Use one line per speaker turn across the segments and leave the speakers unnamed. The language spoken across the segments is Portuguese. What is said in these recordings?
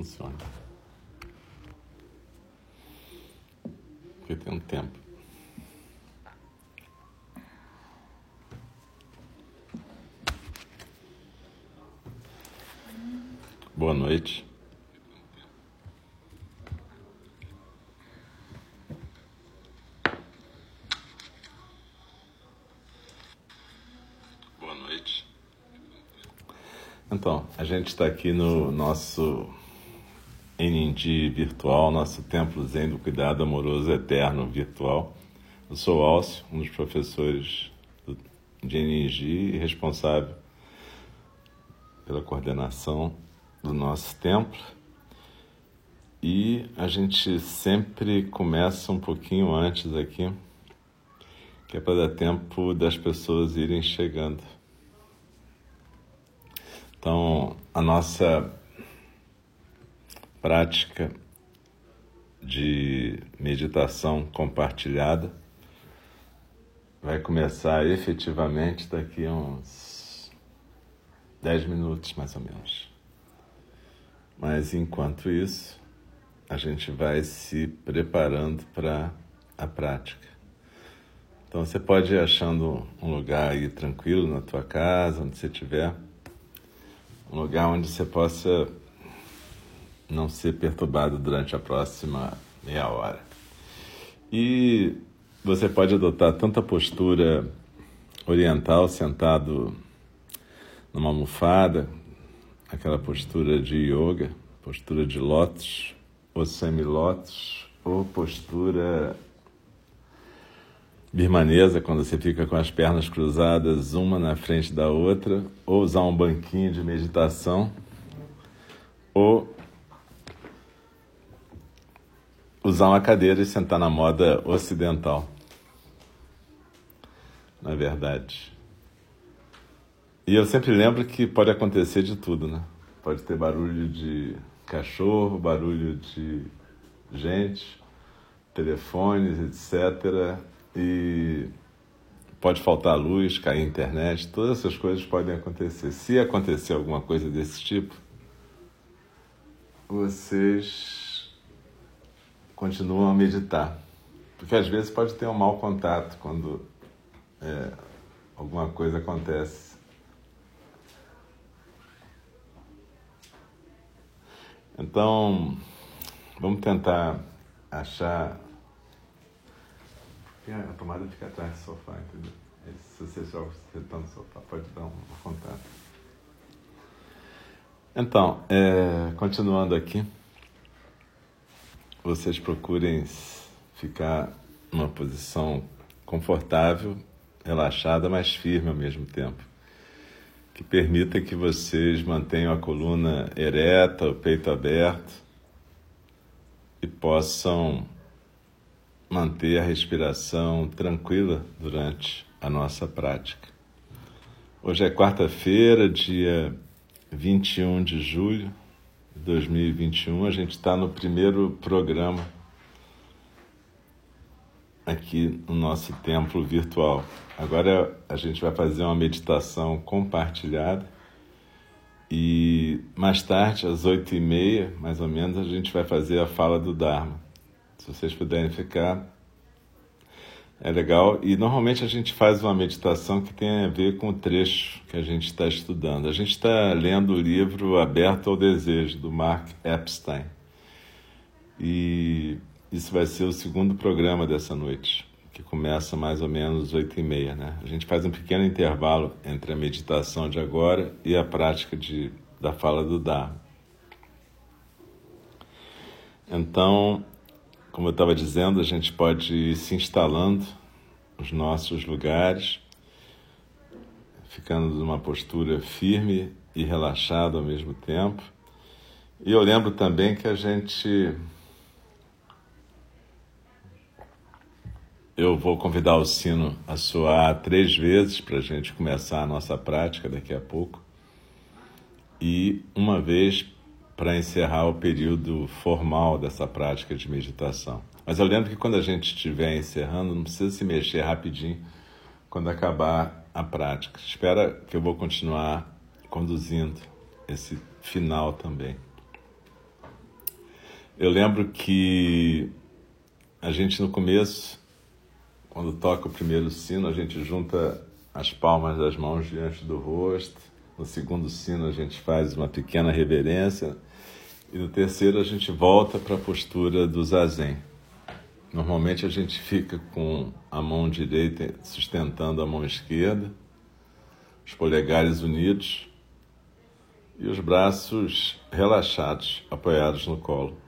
funcione. Porque tem um tempo. Boa noite. Boa noite. Então, a gente está aqui no nosso NND virtual, nosso Templo Zen do Cuidado Amoroso Eterno virtual. Eu sou Alcio, um dos professores de NNG e responsável pela coordenação do nosso templo. E a gente sempre começa um pouquinho antes aqui, que é para dar tempo das pessoas irem chegando. Então, a nossa prática de meditação compartilhada vai começar efetivamente daqui a uns 10 minutos mais ou menos. Mas enquanto isso, a gente vai se preparando para a prática. Então você pode ir achando um lugar aí tranquilo na tua casa, onde você estiver, um lugar onde você possa não ser perturbado durante a próxima meia hora. E você pode adotar tanta postura oriental, sentado numa almofada, aquela postura de yoga, postura de lótus, ou semi-lótus, ou postura birmanesa, quando você fica com as pernas cruzadas, uma na frente da outra, ou usar um banquinho de meditação, ou usar uma cadeira e sentar na moda ocidental. Na verdade. E eu sempre lembro que pode acontecer de tudo, né? Pode ter barulho de cachorro, barulho de gente, telefones, etc. E pode faltar luz, cair internet, todas essas coisas podem acontecer. Se acontecer alguma coisa desse tipo, vocês continuam a meditar. Porque às vezes pode ter um mau contato quando é, alguma coisa acontece Então, vamos tentar achar. A tomada fica atrás do sofá, entendeu? Se você só sentando no sofá, pode dar um contato. Então, é, continuando aqui, vocês procurem ficar numa posição confortável, relaxada, mas firme ao mesmo tempo que permita que vocês mantenham a coluna ereta, o peito aberto e possam manter a respiração tranquila durante a nossa prática. Hoje é quarta-feira, dia 21 de julho 2021. A gente está no primeiro programa aqui no nosso templo virtual. Agora a gente vai fazer uma meditação compartilhada e mais tarde, às oito e meia, mais ou menos, a gente vai fazer a fala do Dharma. Se vocês puderem ficar, é legal. E normalmente a gente faz uma meditação que tem a ver com o trecho que a gente está estudando. A gente está lendo o livro Aberto ao Desejo, do Mark Epstein. E isso vai ser o segundo programa dessa noite, que começa mais ou menos oito e meia, né? A gente faz um pequeno intervalo entre a meditação de agora e a prática de, da fala do Dharma. Então, como eu estava dizendo, a gente pode ir se instalando nos nossos lugares, ficando numa postura firme e relaxada ao mesmo tempo. E eu lembro também que a gente Eu vou convidar o sino a soar três vezes para a gente começar a nossa prática daqui a pouco. E uma vez para encerrar o período formal dessa prática de meditação. Mas eu lembro que quando a gente estiver encerrando, não precisa se mexer rapidinho quando acabar a prática. Espera que eu vou continuar conduzindo esse final também. Eu lembro que a gente no começo, quando toca o primeiro sino, a gente junta as palmas das mãos diante do rosto. No segundo sino, a gente faz uma pequena reverência. E no terceiro, a gente volta para a postura do zazen. Normalmente, a gente fica com a mão direita sustentando a mão esquerda, os polegares unidos e os braços relaxados, apoiados no colo.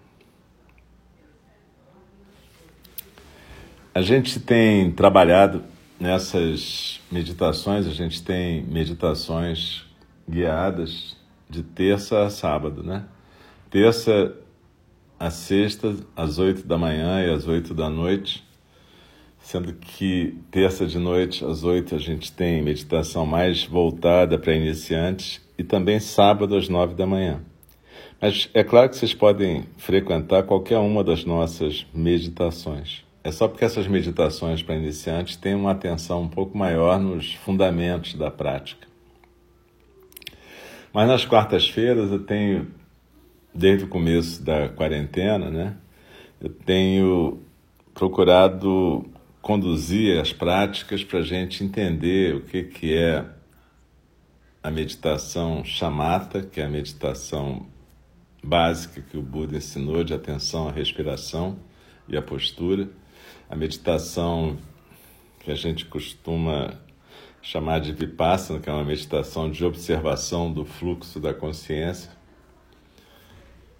A gente tem trabalhado nessas meditações, a gente tem meditações guiadas de terça a sábado, né? Terça a sexta, às oito da manhã e às oito da noite, sendo que terça de noite às oito a gente tem meditação mais voltada para iniciantes e também sábado às nove da manhã. Mas é claro que vocês podem frequentar qualquer uma das nossas meditações. É só porque essas meditações para iniciantes têm uma atenção um pouco maior nos fundamentos da prática. Mas nas quartas-feiras eu tenho, desde o começo da quarentena, né, eu tenho procurado conduzir as práticas para a gente entender o que, que é a meditação chamata, que é a meditação básica que o Buda ensinou de atenção à respiração e à postura a meditação que a gente costuma chamar de vipassana, que é uma meditação de observação do fluxo da consciência,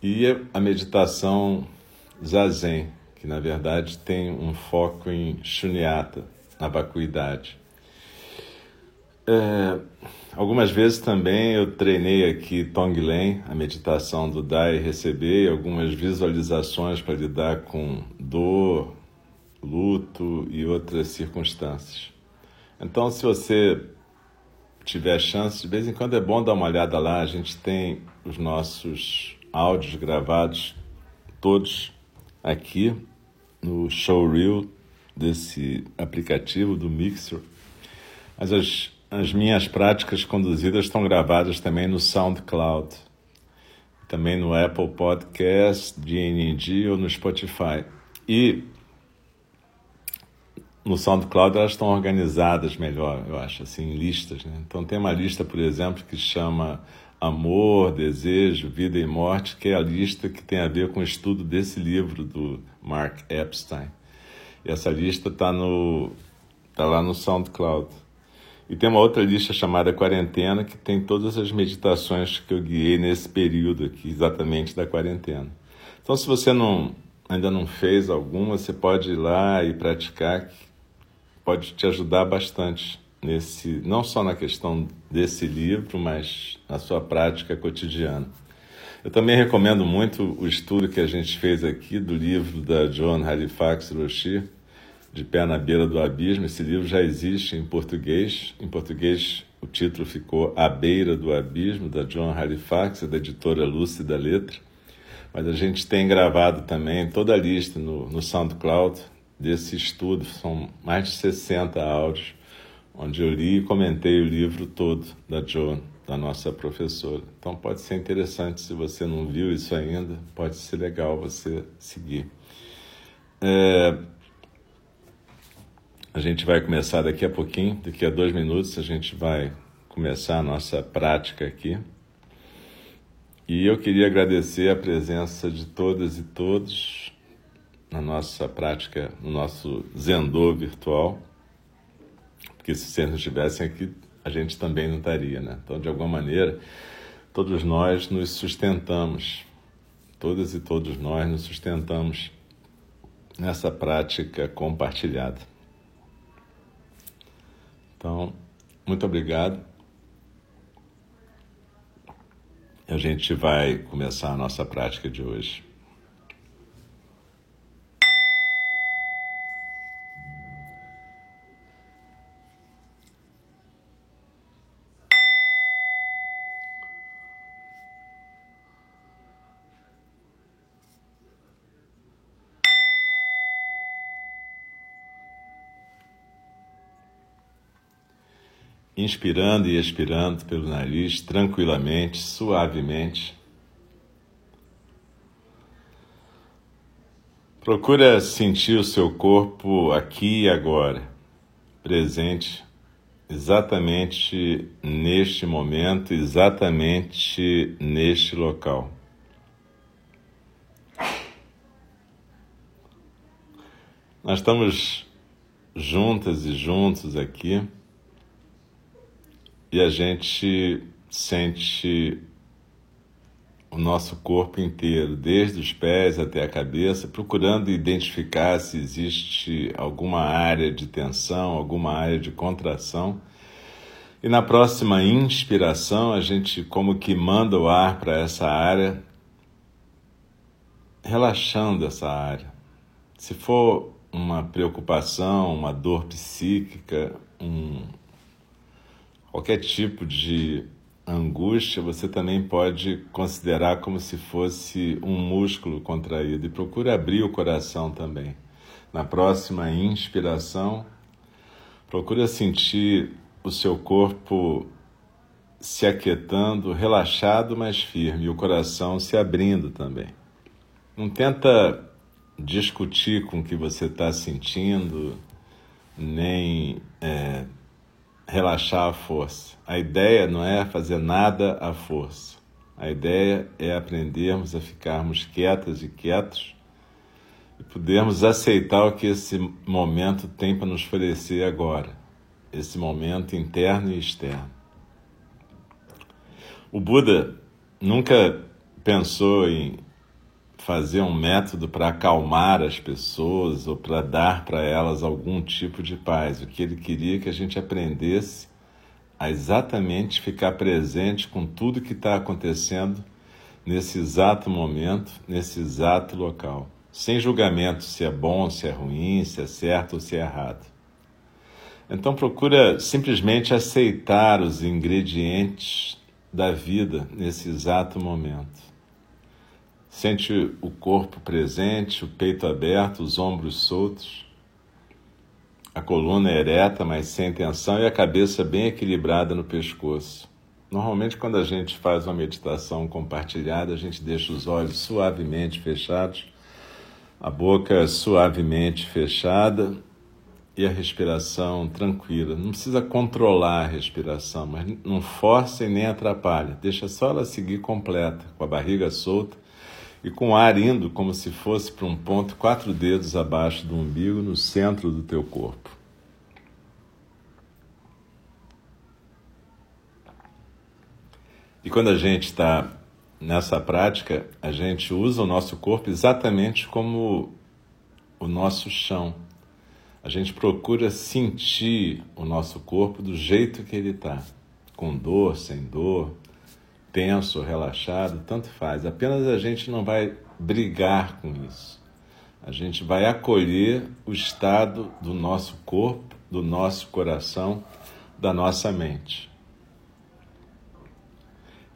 e a meditação zazen, que na verdade tem um foco em shunyata, na vacuidade. É, algumas vezes também eu treinei aqui Tonglen, a meditação do dar e receber, algumas visualizações para lidar com dor, luto e outras circunstâncias. Então, se você tiver chance, de vez em quando é bom dar uma olhada lá. A gente tem os nossos áudios gravados todos aqui no showreel desse aplicativo do Mixer. Mas as, as minhas práticas conduzidas estão gravadas também no SoundCloud, também no Apple Podcast, DNG ou no Spotify. E no SoundCloud elas estão organizadas melhor, eu acho, assim, em listas. Né? Então tem uma lista, por exemplo, que chama Amor, Desejo, Vida e Morte, que é a lista que tem a ver com o estudo desse livro do Mark Epstein. E essa lista está no tá lá no SoundCloud. E tem uma outra lista chamada Quarentena, que tem todas as meditações que eu guiei nesse período aqui, exatamente da quarentena. Então, se você não, ainda não fez alguma, você pode ir lá e praticar, pode te ajudar bastante nesse, não só na questão desse livro, mas na sua prática cotidiana. Eu também recomendo muito o estudo que a gente fez aqui do livro da John Halifax Roshi, De Pé na Beira do Abismo. Esse livro já existe em português. Em português, o título ficou A Beira do Abismo, da John Halifax, da editora Lúcida Letra. Mas a gente tem gravado também toda a lista no, no SoundCloud, desse estudo, são mais de 60 áudios, onde eu li e comentei o livro todo da Joan, da nossa professora. Então pode ser interessante, se você não viu isso ainda, pode ser legal você seguir. É, a gente vai começar daqui a pouquinho, daqui a dois minutos a gente vai começar a nossa prática aqui. E eu queria agradecer a presença de todas e todos na nossa prática, no nosso Zendô virtual, porque se vocês não estivessem aqui, a gente também não estaria, né? Então, de alguma maneira, todos nós nos sustentamos, todas e todos nós nos sustentamos nessa prática compartilhada. Então, muito obrigado. A gente vai começar a nossa prática de hoje. Inspirando e expirando pelo nariz tranquilamente, suavemente. Procura sentir o seu corpo aqui e agora, presente, exatamente neste momento, exatamente neste local. Nós estamos juntas e juntos aqui e a gente sente o nosso corpo inteiro, desde os pés até a cabeça, procurando identificar se existe alguma área de tensão, alguma área de contração. E na próxima inspiração, a gente como que manda o ar para essa área, relaxando essa área. Se for uma preocupação, uma dor psíquica, um, qualquer tipo de angústia, você também pode considerar como se fosse um músculo contraído e procure abrir o coração também. Na próxima inspiração, procure sentir o seu corpo se aquietando, relaxado, mas firme, e o coração se abrindo também. Não tenta discutir com o que você está sentindo, nem é, relaxar a força. A ideia não é fazer nada à força. A ideia é aprendermos a ficarmos quietas e quietos e podermos aceitar o que esse momento tem para nos oferecer agora, esse momento interno e externo. O Buda nunca pensou em fazer um método para acalmar as pessoas ou para dar para elas algum tipo de paz. O que ele queria é que a gente aprendesse a exatamente ficar presente com tudo que está acontecendo nesse exato momento, nesse exato local, sem julgamento se é bom, se é ruim, se é certo ou se é errado. Então procura simplesmente aceitar os ingredientes da vida nesse exato momento. Sente o corpo presente, o peito aberto, os ombros soltos, a coluna ereta, mas sem tensão, e a cabeça bem equilibrada no pescoço. Normalmente, quando a gente faz uma meditação compartilhada, a gente deixa os olhos suavemente fechados, a boca suavemente fechada e a respiração tranquila. Não precisa controlar a respiração, mas não force nem atrapalhe. Deixa só ela seguir completa, com a barriga solta e com o ar indo como se fosse para um ponto quatro dedos abaixo do umbigo, no centro do teu corpo. E quando a gente está nessa prática, a gente usa o nosso corpo exatamente como o nosso chão. A gente procura sentir o nosso corpo do jeito que ele está, com dor, sem dor, tenso, relaxado, tanto faz. Apenas a gente não vai brigar com isso. A gente vai acolher o estado do nosso corpo, do nosso coração, da nossa mente.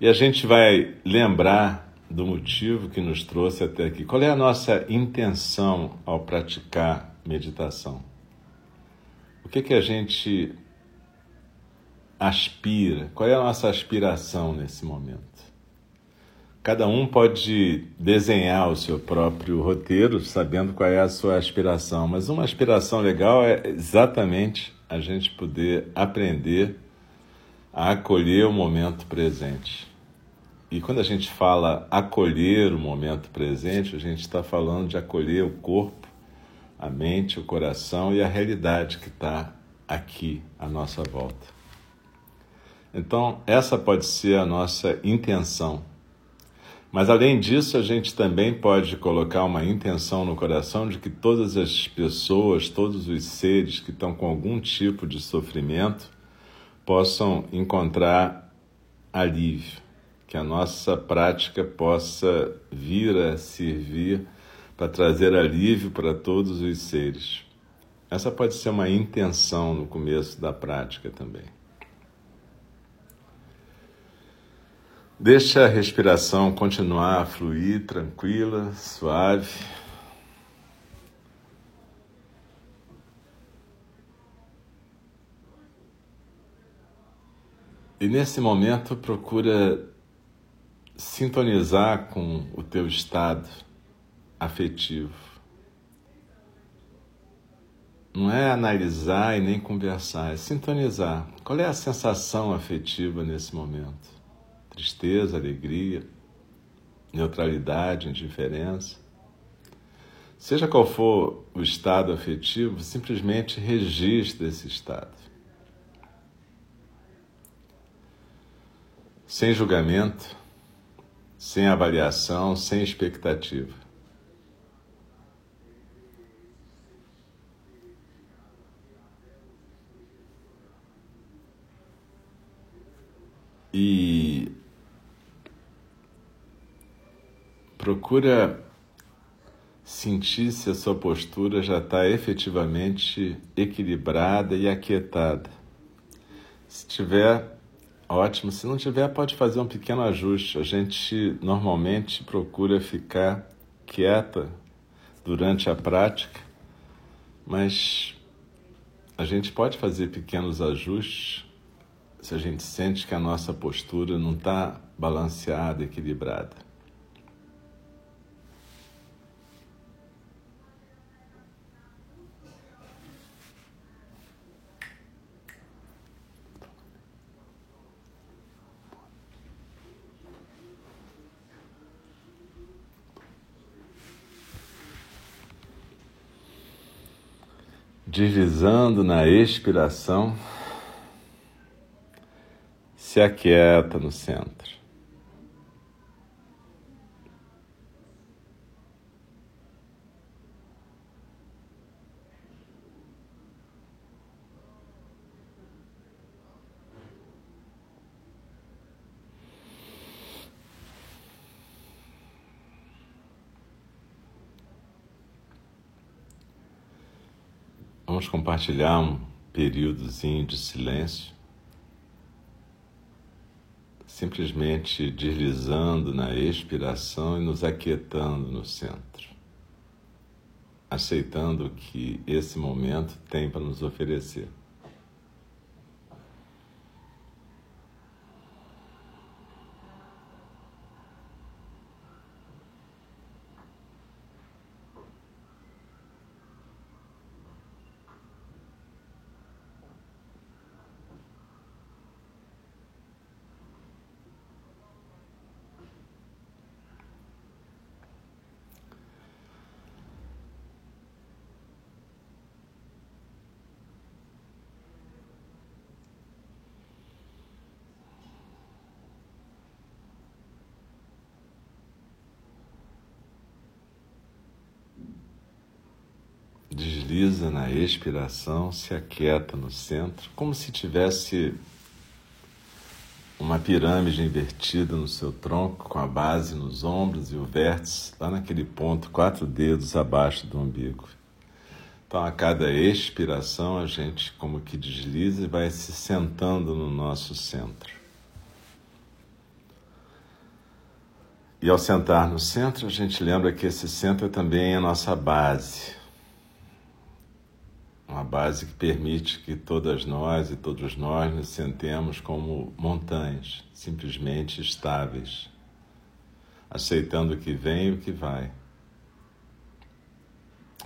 E a gente vai lembrar do motivo que nos trouxe até aqui. Qual é a nossa intenção ao praticar meditação? O que, que a gente aspira? Qual é a nossa aspiração nesse momento? Cada um pode desenhar o seu próprio roteiro, sabendo qual é a sua aspiração, mas uma aspiração legal é exatamente a gente poder aprender a acolher o momento presente. E quando a gente fala acolher o momento presente, a gente está falando de acolher o corpo, a mente, o coração e a realidade que está aqui à nossa volta. Então, essa pode ser a nossa intenção. Mas além disso, a gente também pode colocar uma intenção no coração de que todas as pessoas, todos os seres que estão com algum tipo de sofrimento possam encontrar alívio, que a nossa prática possa vir a servir para trazer alívio para todos os seres. Essa pode ser uma intenção no começo da prática também. Deixa a respiração continuar a fluir tranquila, suave. E nesse momento procura sintonizar com o teu estado afetivo. não é analisar e nem conversar, é sintonizar. Qual é a sensação afetiva nesse momento? Tristeza, alegria, neutralidade, indiferença. Seja qual for o estado afetivo, simplesmente registre esse estado. Sem julgamento, sem avaliação, sem expectativa. e procura sentir se a sua postura já está efetivamente equilibrada e aquietada. Se tiver, ótimo. Se não tiver, pode fazer um pequeno ajuste. A gente normalmente procura ficar quieta durante a prática, mas a gente pode fazer pequenos ajustes se a gente sente que a nossa postura não está balanceada, equilibrada. Deslizando na expiração se aquieta no centro. Vamos compartilhar um períodozinho de silêncio simplesmente deslizando na expiração e nos aquietando no centro, aceitando o que esse momento tem para nos oferecer. Desliza na expiração, se aquieta no centro, como se tivesse uma pirâmide invertida no seu tronco, com a base nos ombros e o vértice lá naquele ponto, quatro dedos abaixo do umbigo. Então, a cada expiração, a gente como que desliza e vai se sentando no nosso centro. E ao sentar no centro, a gente lembra que esse centro é também a nossa base, uma base que permite que todas nós e todos nós nos sentemos como montanhas, simplesmente estáveis, aceitando o que vem e o que vai.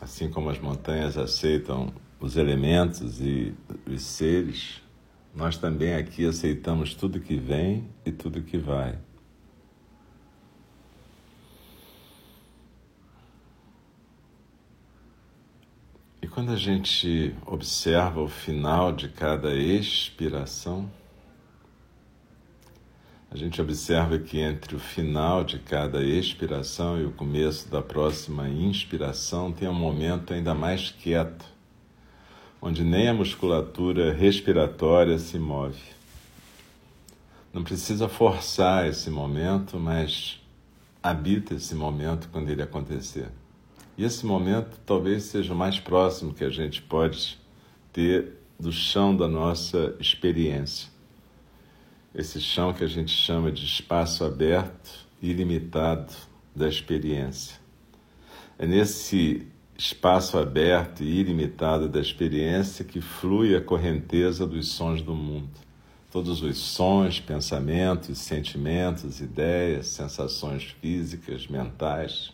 Assim como as montanhas aceitam os elementos e os seres, nós também aqui aceitamos tudo que vem e tudo que vai. Quando a gente observa o final de cada expiração, a gente observa que entre o final de cada expiração e o começo da próxima inspiração tem um momento ainda mais quieto, onde nem a musculatura respiratória se move. Não precisa forçar esse momento, mas habita esse momento quando ele acontecer. E esse momento talvez seja o mais próximo que a gente pode ter do chão da nossa experiência. Esse chão que a gente chama de espaço aberto e ilimitado da experiência. É nesse espaço aberto e ilimitado da experiência que flui a correnteza dos sons do mundo. Todos os sons, pensamentos, sentimentos, ideias, sensações físicas, mentais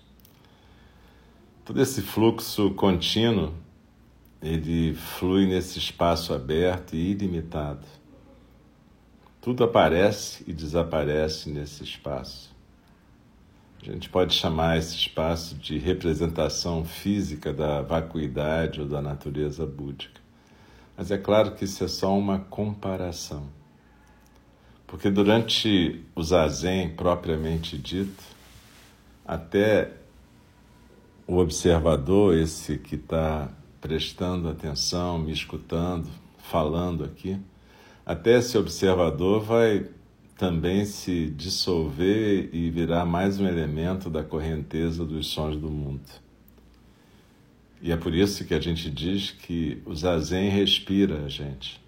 todo esse fluxo contínuo ele flui nesse espaço aberto e ilimitado. Tudo aparece e desaparece nesse espaço. A gente pode chamar esse espaço de representação física da vacuidade ou da natureza búdica. Mas é claro que isso é só uma comparação. Porque durante o zazen propriamente dito, até o observador, esse que está prestando atenção, me escutando, falando aqui, até esse observador vai também se dissolver e virar mais um elemento da correnteza dos sons do mundo. E é por isso que a gente diz que o zazen respira a gente.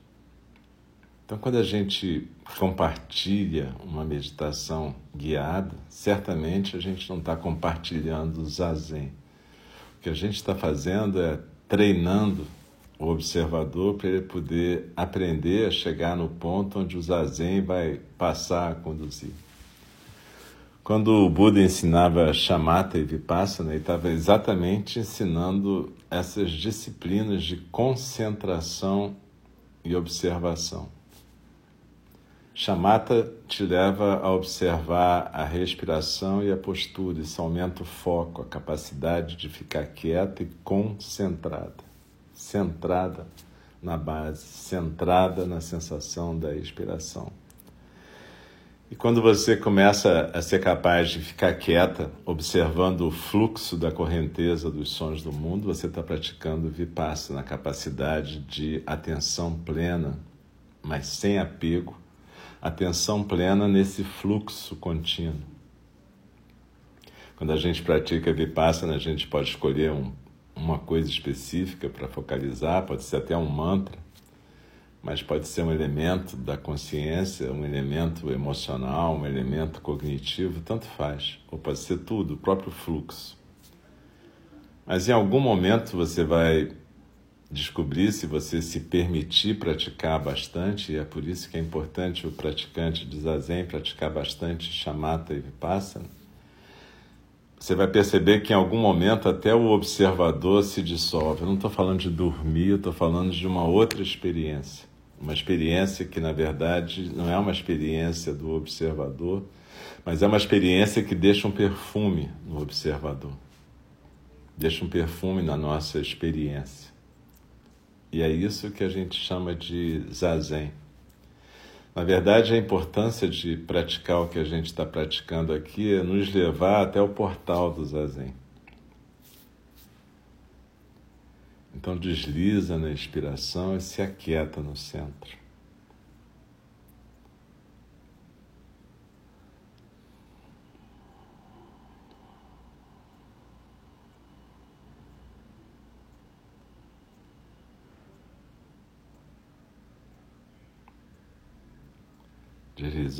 Então, quando a gente compartilha uma meditação guiada, certamente a gente não está compartilhando o zazen. O que a gente está fazendo é treinando o observador para ele poder aprender a chegar no ponto onde o zazen vai passar a conduzir. Quando o Buda ensinava chamata e vipassana, ele estava exatamente ensinando essas disciplinas de concentração e observação. Chamata te leva a observar a respiração e a postura, isso aumenta o foco, a capacidade de ficar quieta e concentrada. Centrada na base, centrada na sensação da expiração. E quando você começa a ser capaz de ficar quieta, observando o fluxo da correnteza dos sons do mundo, você está praticando vipassana, na capacidade de atenção plena, mas sem apego atenção plena nesse fluxo contínuo. Quando a gente pratica Vipassana, a gente pode escolher um, uma coisa específica para focalizar, pode ser até um mantra, mas pode ser um elemento da consciência, um elemento emocional, um elemento cognitivo, tanto faz. Ou pode ser tudo, o próprio fluxo. Mas em algum momento você vai descobrir se você se permitir praticar bastante, e é por isso que é importante o praticante de Zazen praticar bastante chamata e vipassana, você vai perceber que em algum momento até o observador se dissolve. Eu não estou falando de dormir, estou falando de uma outra experiência. Uma experiência que, na verdade, não é uma experiência do observador, mas é uma experiência que deixa um perfume no observador. Deixa um perfume na nossa experiência. E é isso que a gente chama de zazen. Na verdade, a importância de praticar o que a gente está praticando aqui é nos levar até o portal do zazen. Então, desliza na inspiração e se aquieta no centro.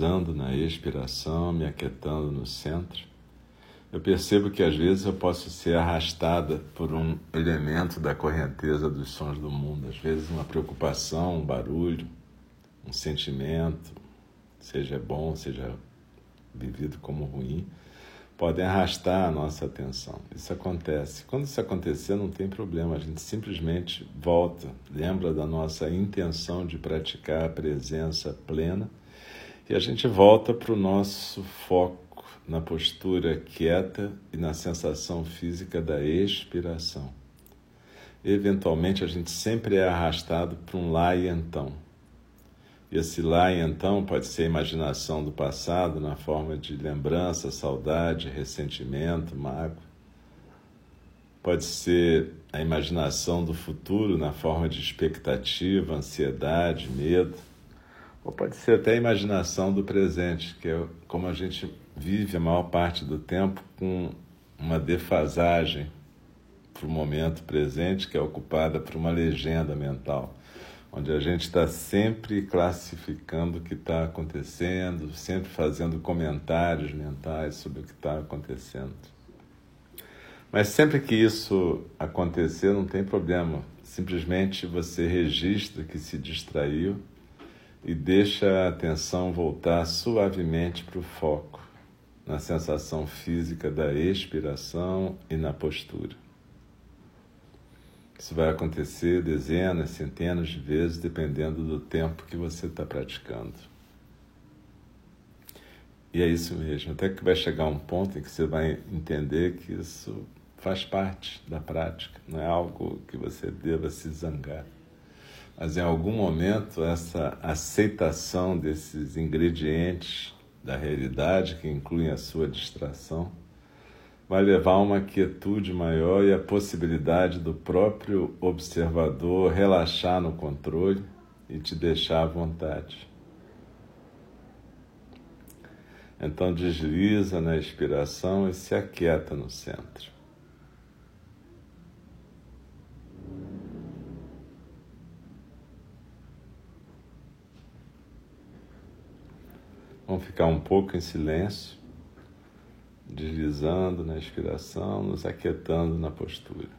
Na expiração, me aquietando no centro, eu percebo que às vezes eu posso ser arrastada por um elemento da correnteza dos sons do mundo, às vezes uma preocupação, um barulho, um sentimento, seja bom, seja vivido como ruim, podem arrastar a nossa atenção. Isso acontece. Quando isso acontecer, não tem problema, a gente simplesmente volta, lembra da nossa intenção de praticar a presença plena e a gente volta para o nosso foco na postura quieta e na sensação física da expiração. Eventualmente, a gente sempre é arrastado para um lá e então. E esse lá e então pode ser a imaginação do passado na forma de lembrança, saudade, ressentimento, mágoa. Pode ser a imaginação do futuro na forma de expectativa, ansiedade, medo ou pode ser até a imaginação do presente, que é como a gente vive a maior parte do tempo com uma defasagem para o momento presente, que é ocupada por uma legenda mental, onde a gente está sempre classificando o que está acontecendo, sempre fazendo comentários mentais sobre o que está acontecendo. Mas sempre que isso acontecer, não tem problema. Simplesmente você registra que se distraiu e deixa a atenção voltar suavemente para o foco, na sensação física da expiração e na postura. Isso vai acontecer dezenas, centenas de vezes, dependendo do tempo que você está praticando. E é isso mesmo, até que vai chegar um ponto em que você vai entender que isso faz parte da prática, não é algo que você deva se zangar. Mas em algum momento, essa aceitação desses ingredientes da realidade, que incluem a sua distração, vai levar a uma quietude maior e a possibilidade do próprio observador relaxar no controle e te deixar à vontade. Então desliza na expiração e se aquieta no centro. Vamos ficar um pouco em silêncio deslizando na inspiração, nos aquietando na postura.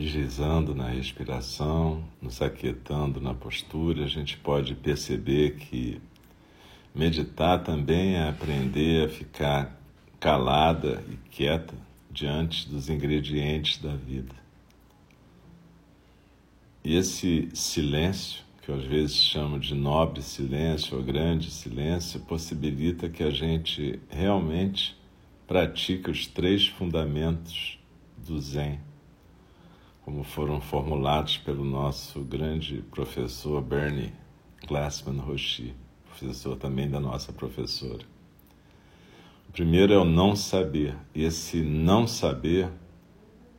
Deslizando na respiração, nos aquietando na postura, a gente pode perceber que meditar também é aprender a ficar calada e quieta diante dos ingredientes da vida. E esse silêncio, que às vezes chamo de nobre silêncio ou grande silêncio, possibilita que a gente realmente pratique os três fundamentos do Zen como foram formulados pelo nosso grande professor Bernie Glassman Roshi, professor também da nossa professora. O primeiro é o não saber. E esse não saber,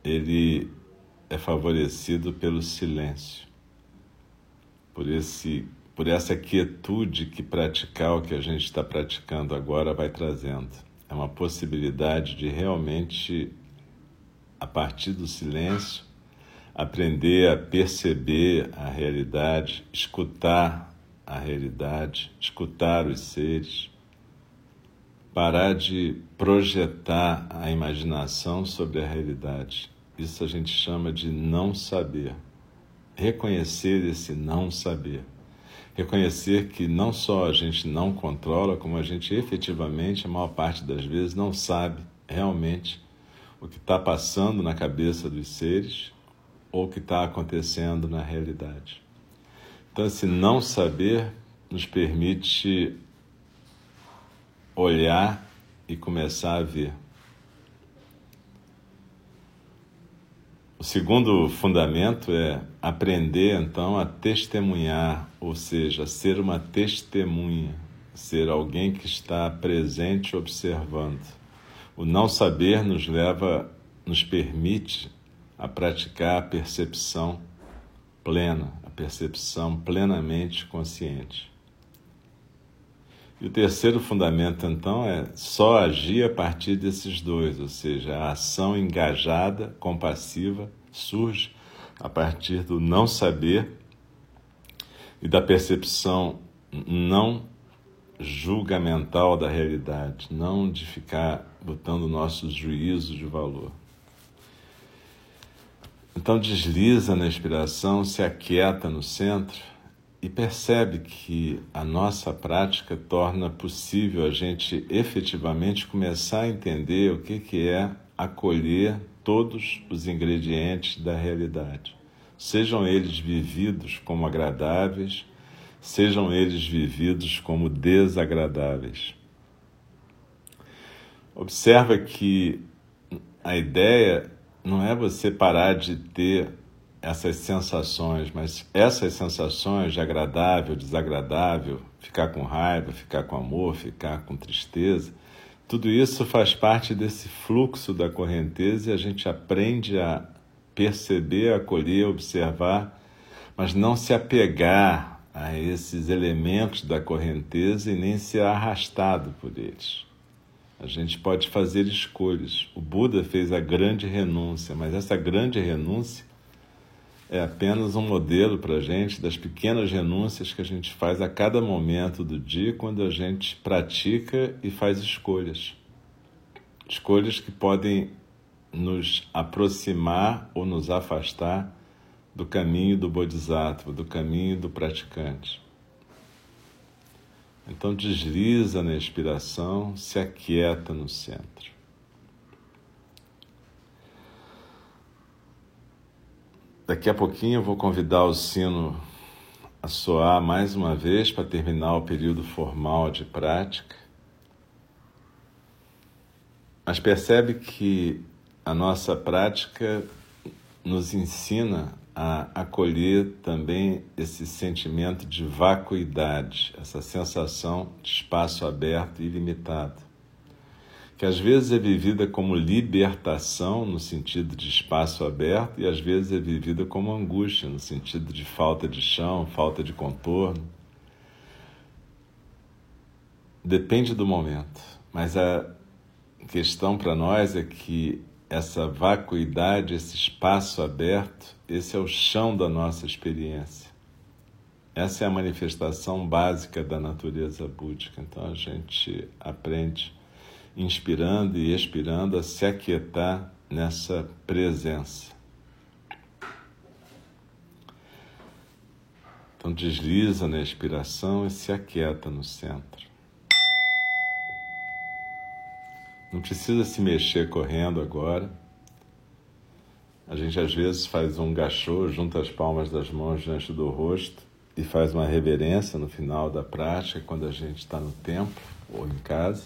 ele é favorecido pelo silêncio, por esse por essa quietude que praticar o que a gente está praticando agora vai trazendo. É uma possibilidade de realmente, a partir do silêncio, aprender a perceber a realidade, escutar a realidade, escutar os seres, parar de projetar a imaginação sobre a realidade. Isso a gente chama de não saber. Reconhecer esse não saber. Reconhecer que não só a gente não controla, como a gente efetivamente, a maior parte das vezes, não sabe realmente o que está passando na cabeça dos seres ou o que está acontecendo na realidade. Então, esse não saber nos permite olhar e começar a ver. O segundo fundamento é aprender então a testemunhar, ou seja, ser uma testemunha, ser alguém que está presente observando. O não saber nos leva, nos permite a praticar a percepção plena, a percepção plenamente consciente. E o terceiro fundamento, então, é só agir a partir desses dois, ou seja, a ação engajada, compassiva, surge a partir do não saber e da percepção não julgamental da realidade, não de ficar botando nossos juízos de valor. Então desliza na inspiração, se aquieta no centro e percebe que a nossa prática torna possível a gente efetivamente começar a entender o que, que é acolher todos os ingredientes da realidade, sejam eles vividos como agradáveis, sejam eles vividos como desagradáveis. Observa que a ideia não é você parar de ter essas sensações, mas essas sensações de agradável, desagradável, ficar com raiva, ficar com amor, ficar com tristeza, tudo isso faz parte desse fluxo da correnteza e a gente aprende a perceber, acolher, observar, mas não se apegar a esses elementos da correnteza e nem ser arrastado por eles. A gente pode fazer escolhas. O Buda fez a grande renúncia, mas essa grande renúncia é apenas um modelo para a gente das pequenas renúncias que a gente faz a cada momento do dia quando a gente pratica e faz escolhas. Escolhas que podem nos aproximar ou nos afastar do caminho do Bodhisattva, do caminho do praticante. Então desliza na expiração, se aquieta no centro. Daqui a pouquinho eu vou convidar o sino a soar mais uma vez para terminar o período formal de prática. Mas percebe que a nossa prática nos ensina a acolher também esse sentimento de vacuidade, essa sensação de espaço aberto e ilimitado, que às vezes é vivida como libertação, no sentido de espaço aberto, e às vezes é vivida como angústia, no sentido de falta de chão, falta de contorno. Depende do momento, mas a questão para nós é que essa vacuidade, esse espaço aberto, esse é o chão da nossa experiência. Essa é a manifestação básica da natureza búdica. Então a gente aprende, inspirando e expirando, a se aquietar nessa presença. Então desliza na expiração e se aquieta no centro. Não precisa se mexer correndo agora. A gente às vezes faz um gachô, junta as palmas das mãos diante do rosto e faz uma reverência no final da prática, quando a gente está no templo ou em casa.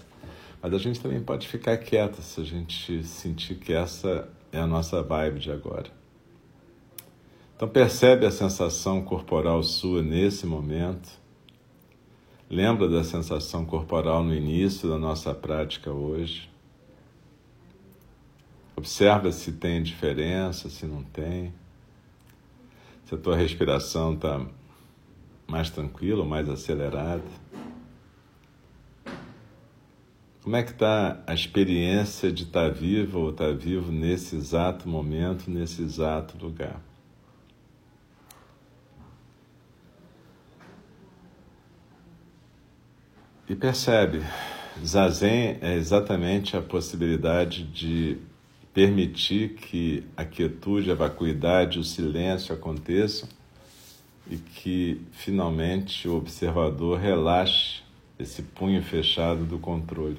Mas a gente também pode ficar quieta se a gente sentir que essa é a nossa vibe de agora. Então percebe a sensação corporal sua nesse momento. Lembra da sensação corporal no início da nossa prática hoje. Observa se tem diferença, se não tem. Se a tua respiração está mais tranquila mais acelerada. Como é que está a experiência de estar tá vivo ou estar tá vivo nesse exato momento, nesse exato lugar? E percebe, Zazen é exatamente a possibilidade de permitir que a quietude, a vacuidade, o silêncio aconteçam e que finalmente o observador relaxe esse punho fechado do controle.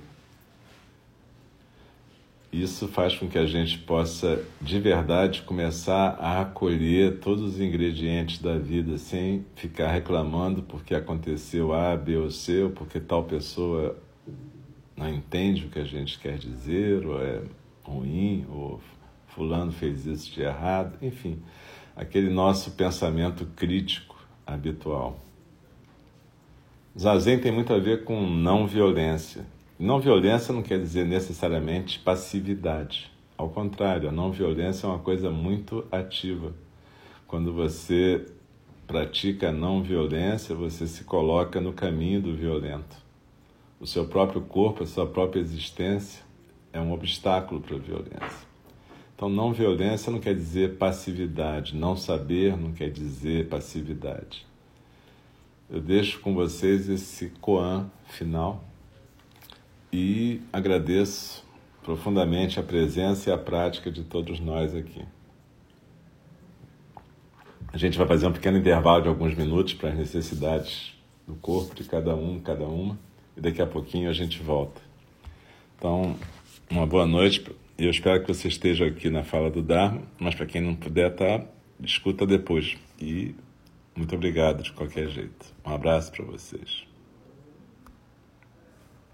Isso faz com que a gente possa de verdade começar a acolher todos os ingredientes da vida sem ficar reclamando porque aconteceu A, B ou C, ou porque tal pessoa não entende o que a gente quer dizer, ou é ruim, ou fulano fez isso de errado, enfim, aquele nosso pensamento crítico habitual. Zazen tem muito a ver com não violência. Não violência não quer dizer necessariamente passividade. Ao contrário, a não violência é uma coisa muito ativa. Quando você pratica a não violência, você se coloca no caminho do violento. O seu próprio corpo, a sua própria existência é um obstáculo para a violência. Então, não violência não quer dizer passividade, não saber não quer dizer passividade. Eu deixo com vocês esse koan final e agradeço profundamente a presença e a prática de todos nós aqui. A gente vai fazer um pequeno intervalo de alguns minutos para as necessidades do corpo de cada um, cada uma, e daqui a pouquinho a gente volta. Então, uma boa noite. Eu espero que você esteja aqui na fala do Dharma, mas para quem não puder estar, tá, escuta depois. E muito obrigado de qualquer jeito. Um abraço para vocês.